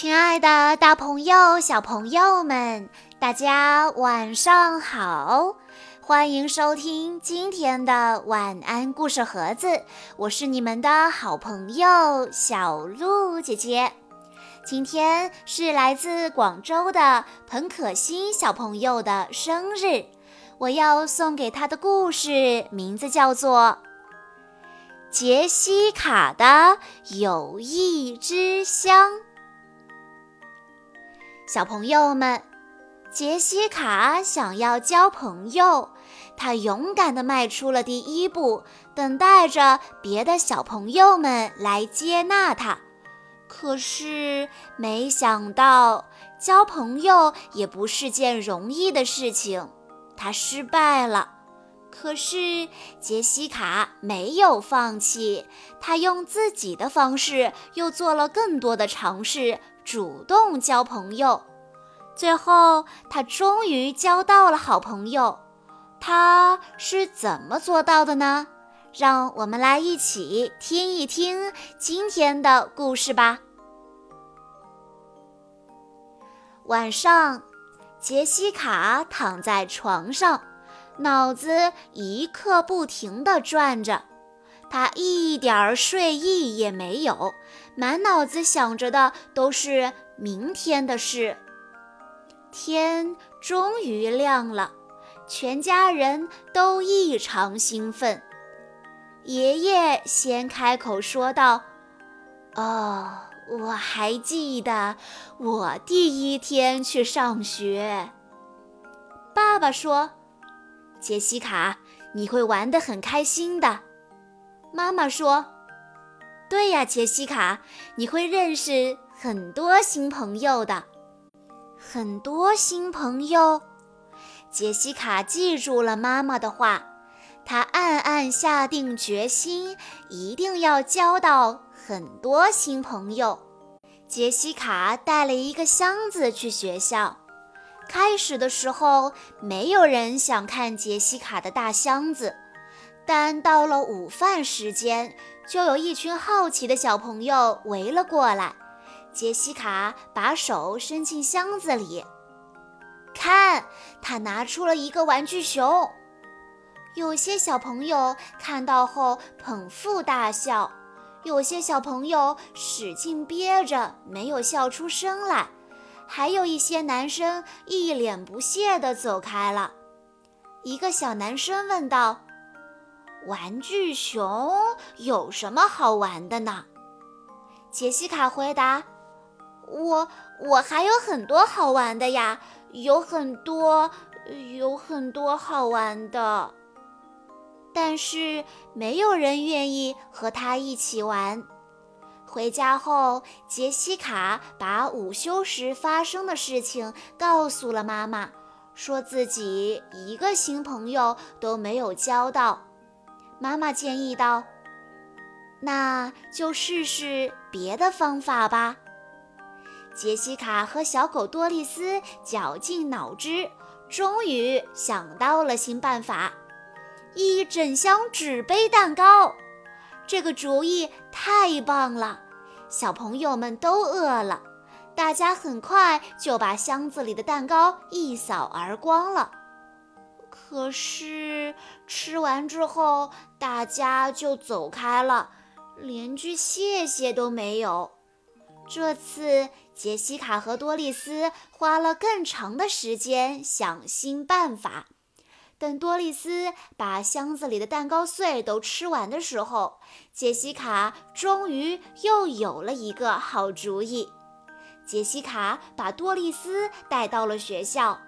亲爱的，大朋友、小朋友们，大家晚上好！欢迎收听今天的晚安故事盒子，我是你们的好朋友小鹿姐姐。今天是来自广州的彭可欣小朋友的生日，我要送给他的故事名字叫做《杰西卡的友谊之乡》。小朋友们，杰西卡想要交朋友，她勇敢地迈出了第一步，等待着别的小朋友们来接纳她。可是，没想到交朋友也不是件容易的事情，她失败了。可是，杰西卡没有放弃，她用自己的方式又做了更多的尝试。主动交朋友，最后他终于交到了好朋友。他是怎么做到的呢？让我们来一起听一听今天的故事吧。晚上，杰西卡躺在床上，脑子一刻不停地转着。他一点儿睡意也没有，满脑子想着的都是明天的事。天终于亮了，全家人都异常兴奋。爷爷先开口说道：“哦，我还记得我第一天去上学。”爸爸说：“杰西卡，你会玩得很开心的。”妈妈说：“对呀，杰西卡，你会认识很多新朋友的。很多新朋友。”杰西卡记住了妈妈的话，她暗暗下定决心，一定要交到很多新朋友。杰西卡带了一个箱子去学校。开始的时候，没有人想看杰西卡的大箱子。但到了午饭时间，就有一群好奇的小朋友围了过来。杰西卡把手伸进箱子里，看，他拿出了一个玩具熊。有些小朋友看到后捧腹大笑，有些小朋友使劲憋着没有笑出声来，还有一些男生一脸不屑地走开了。一个小男生问道。玩具熊有什么好玩的呢？杰西卡回答：“我我还有很多好玩的呀，有很多有很多好玩的。”但是没有人愿意和他一起玩。回家后，杰西卡把午休时发生的事情告诉了妈妈，说自己一个新朋友都没有交到。妈妈建议道：“那就试试别的方法吧。”杰西卡和小狗多丽丝绞尽脑汁，终于想到了新办法：一整箱纸杯蛋糕。这个主意太棒了！小朋友们都饿了，大家很快就把箱子里的蛋糕一扫而光了。可是吃完之后，大家就走开了，连句谢谢都没有。这次杰西卡和多丽丝花了更长的时间想新办法。等多丽丝把箱子里的蛋糕碎都吃完的时候，杰西卡终于又有了一个好主意。杰西卡把多丽丝带到了学校。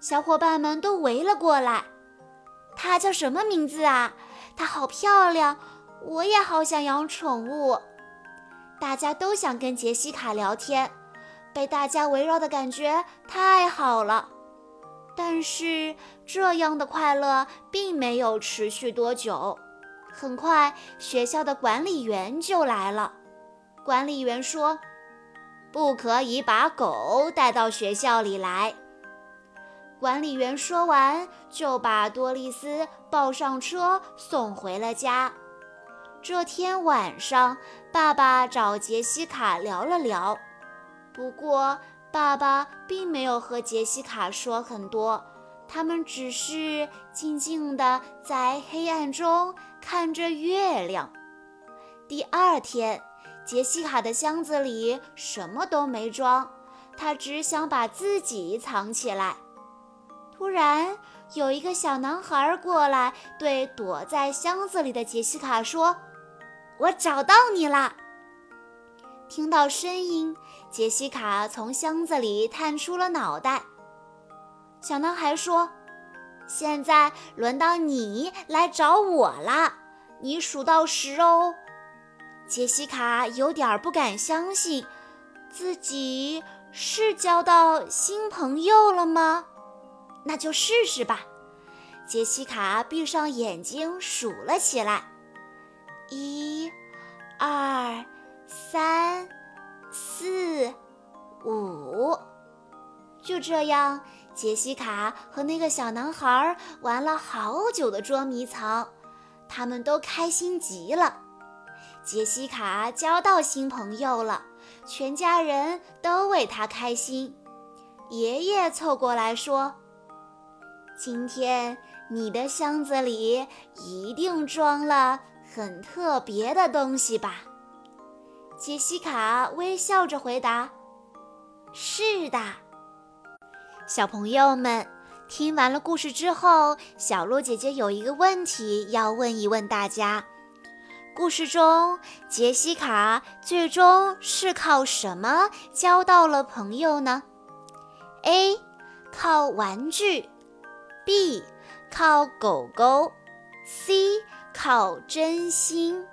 小伙伴们都围了过来。她叫什么名字啊？她好漂亮，我也好想养宠物。大家都想跟杰西卡聊天，被大家围绕的感觉太好了。但是这样的快乐并没有持续多久。很快，学校的管理员就来了。管理员说：“不可以把狗带到学校里来。”管理员说完，就把多丽丝抱上车送回了家。这天晚上，爸爸找杰西卡聊了聊。不过，爸爸并没有和杰西卡说很多，他们只是静静地在黑暗中看着月亮。第二天，杰西卡的箱子里什么都没装，她只想把自己藏起来。突然，有一个小男孩过来，对躲在箱子里的杰西卡说：“我找到你了。”听到声音，杰西卡从箱子里探出了脑袋。小男孩说：“现在轮到你来找我了，你数到十哦。”杰西卡有点不敢相信，自己是交到新朋友了吗？那就试试吧。杰西卡闭上眼睛数了起来：一、二、三、四、五。就这样，杰西卡和那个小男孩玩了好久的捉迷藏，他们都开心极了。杰西卡交到新朋友了，全家人都为他开心。爷爷凑过来说：“今天你的箱子里一定装了很特别的东西吧？”杰西卡微笑着回答：“是的。”小朋友们听完了故事之后，小鹿姐姐有一个问题要问一问大家。故事中，杰西卡最终是靠什么交到了朋友呢？A. 靠玩具，B. 靠狗狗，C. 靠真心。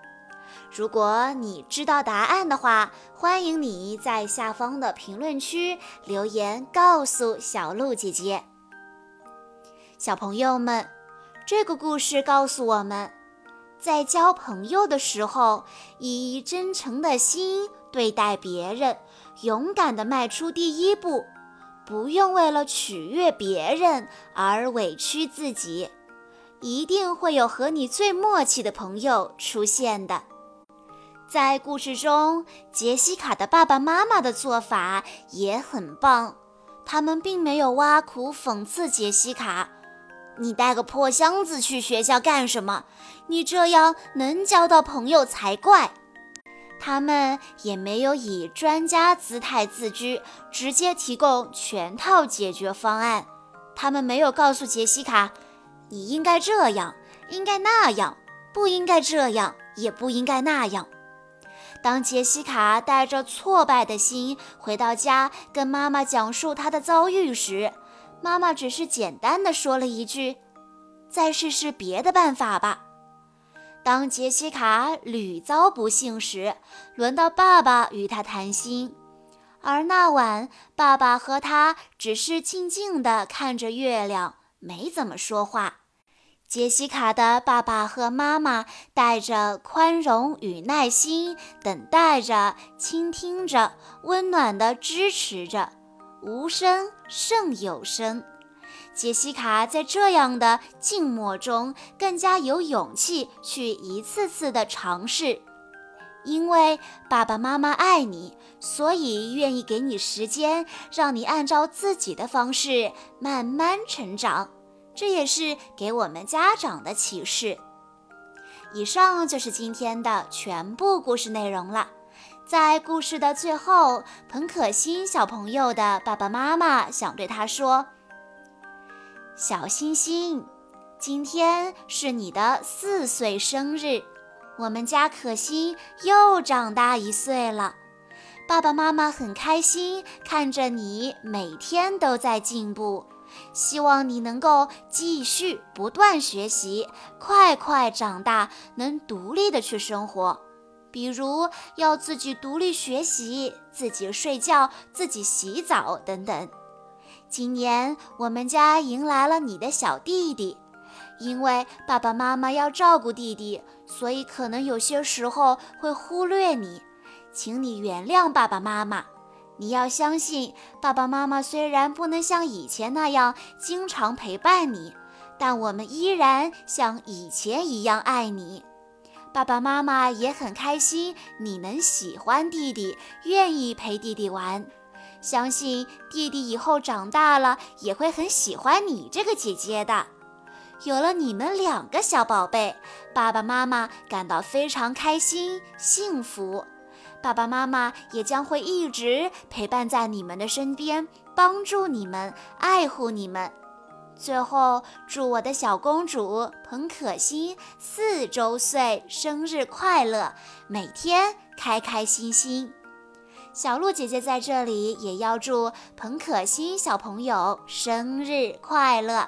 如果你知道答案的话，欢迎你在下方的评论区留言告诉小鹿姐姐。小朋友们，这个故事告诉我们。在交朋友的时候，以真诚的心对待别人，勇敢地迈出第一步，不用为了取悦别人而委屈自己，一定会有和你最默契的朋友出现的。在故事中，杰西卡的爸爸妈妈的做法也很棒，他们并没有挖苦讽刺杰西卡。你带个破箱子去学校干什么？你这样能交到朋友才怪。他们也没有以专家姿态自居，直接提供全套解决方案。他们没有告诉杰西卡，你应该这样，应该那样，不应该这样，也不应该那样。当杰西卡带着挫败的心回到家，跟妈妈讲述她的遭遇时，妈妈只是简单的说了一句：“再试试别的办法吧。”当杰西卡屡遭不幸时，轮到爸爸与她谈心。而那晚，爸爸和他只是静静地看着月亮，没怎么说话。杰西卡的爸爸和妈妈带着宽容与耐心，等待着，倾听着，温暖地支持着。无声胜有声。杰西卡在这样的静默中，更加有勇气去一次次的尝试。因为爸爸妈妈爱你，所以愿意给你时间，让你按照自己的方式慢慢成长。这也是给我们家长的启示。以上就是今天的全部故事内容了。在故事的最后，彭可欣小朋友的爸爸妈妈想对他说：“小星星，今天是你的四岁生日，我们家可欣又长大一岁了。爸爸妈妈很开心，看着你每天都在进步，希望你能够继续不断学习，快快长大，能独立的去生活。”比如要自己独立学习、自己睡觉、自己洗澡等等。今年我们家迎来了你的小弟弟，因为爸爸妈妈要照顾弟弟，所以可能有些时候会忽略你，请你原谅爸爸妈妈。你要相信，爸爸妈妈虽然不能像以前那样经常陪伴你，但我们依然像以前一样爱你。爸爸妈妈也很开心，你能喜欢弟弟，愿意陪弟弟玩。相信弟弟以后长大了也会很喜欢你这个姐姐的。有了你们两个小宝贝，爸爸妈妈感到非常开心、幸福。爸爸妈妈也将会一直陪伴在你们的身边，帮助你们，爱护你们。最后，祝我的小公主彭可欣四周岁生日快乐，每天开开心心。小鹿姐姐在这里也要祝彭可欣小朋友生日快乐。